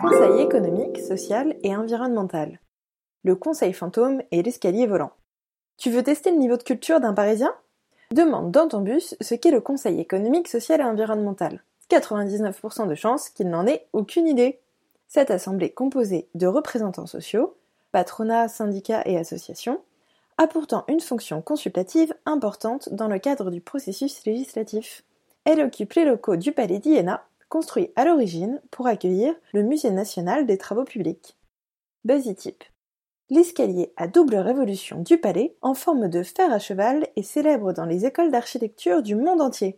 Conseil économique, social et environnemental. Le conseil fantôme et l'escalier volant. Tu veux tester le niveau de culture d'un Parisien? Demande dans ton bus ce qu'est le conseil économique, social et environnemental. 99% de chances qu'il n'en ait aucune idée. Cette assemblée composée de représentants sociaux, patronats, syndicats et associations, a pourtant une fonction consultative importante dans le cadre du processus législatif. Elle occupe les locaux du Palais d'Iéna, construit à l'origine pour accueillir le Musée national des travaux publics. Basitype. L'escalier à double révolution du palais, en forme de fer à cheval, est célèbre dans les écoles d'architecture du monde entier.